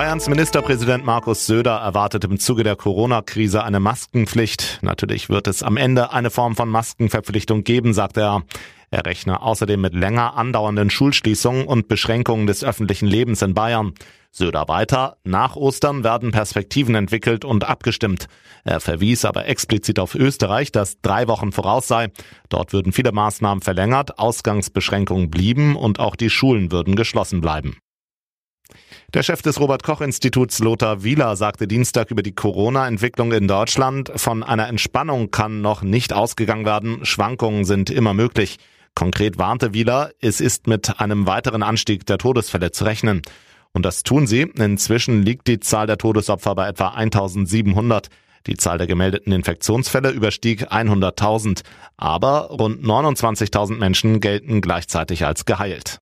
Bayerns Ministerpräsident Markus Söder erwartet im Zuge der Corona-Krise eine Maskenpflicht. Natürlich wird es am Ende eine Form von Maskenverpflichtung geben, sagt er. Er rechne außerdem mit länger andauernden Schulschließungen und Beschränkungen des öffentlichen Lebens in Bayern. Söder weiter, nach Ostern werden Perspektiven entwickelt und abgestimmt. Er verwies aber explizit auf Österreich, das drei Wochen voraus sei. Dort würden viele Maßnahmen verlängert, Ausgangsbeschränkungen blieben und auch die Schulen würden geschlossen bleiben. Der Chef des Robert Koch Instituts Lothar Wieler sagte Dienstag über die Corona-Entwicklung in Deutschland, von einer Entspannung kann noch nicht ausgegangen werden, Schwankungen sind immer möglich. Konkret warnte Wieler, es ist mit einem weiteren Anstieg der Todesfälle zu rechnen. Und das tun sie. Inzwischen liegt die Zahl der Todesopfer bei etwa 1700. Die Zahl der gemeldeten Infektionsfälle überstieg 100.000. Aber rund 29.000 Menschen gelten gleichzeitig als geheilt.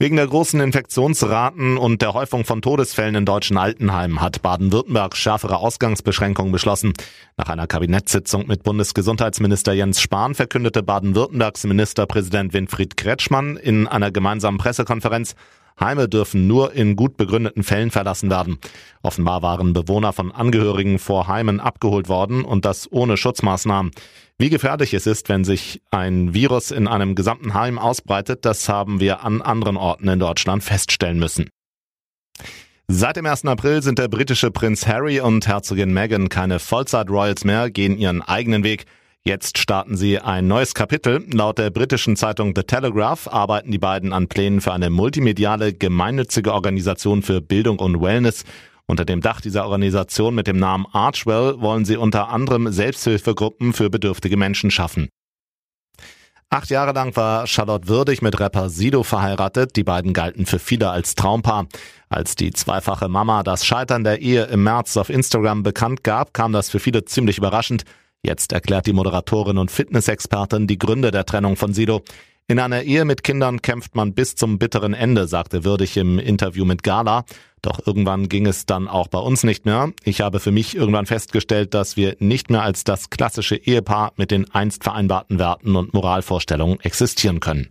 Wegen der großen Infektionsraten und der Häufung von Todesfällen in deutschen Altenheimen hat Baden-Württemberg schärfere Ausgangsbeschränkungen beschlossen. Nach einer Kabinettssitzung mit Bundesgesundheitsminister Jens Spahn verkündete Baden-Württembergs Ministerpräsident Winfried Kretschmann in einer gemeinsamen Pressekonferenz, Heime dürfen nur in gut begründeten Fällen verlassen werden. Offenbar waren Bewohner von Angehörigen vor Heimen abgeholt worden und das ohne Schutzmaßnahmen. Wie gefährlich es ist, wenn sich ein Virus in einem gesamten Heim ausbreitet, das haben wir an anderen Orten in Deutschland feststellen müssen. Seit dem 1. April sind der britische Prinz Harry und Herzogin Meghan keine Vollzeit-Royals mehr, gehen ihren eigenen Weg. Jetzt starten sie ein neues Kapitel. Laut der britischen Zeitung The Telegraph arbeiten die beiden an Plänen für eine multimediale, gemeinnützige Organisation für Bildung und Wellness. Unter dem Dach dieser Organisation mit dem Namen Archwell wollen sie unter anderem Selbsthilfegruppen für bedürftige Menschen schaffen. Acht Jahre lang war Charlotte Würdig mit Rapper Sido verheiratet. Die beiden galten für viele als Traumpaar. Als die zweifache Mama das Scheitern der Ehe im März auf Instagram bekannt gab, kam das für viele ziemlich überraschend. Jetzt erklärt die Moderatorin und Fitnessexpertin die Gründe der Trennung von Sido. In einer Ehe mit Kindern kämpft man bis zum bitteren Ende, sagte Würdig im Interview mit Gala. Doch irgendwann ging es dann auch bei uns nicht mehr. Ich habe für mich irgendwann festgestellt, dass wir nicht mehr als das klassische Ehepaar mit den einst vereinbarten Werten und Moralvorstellungen existieren können.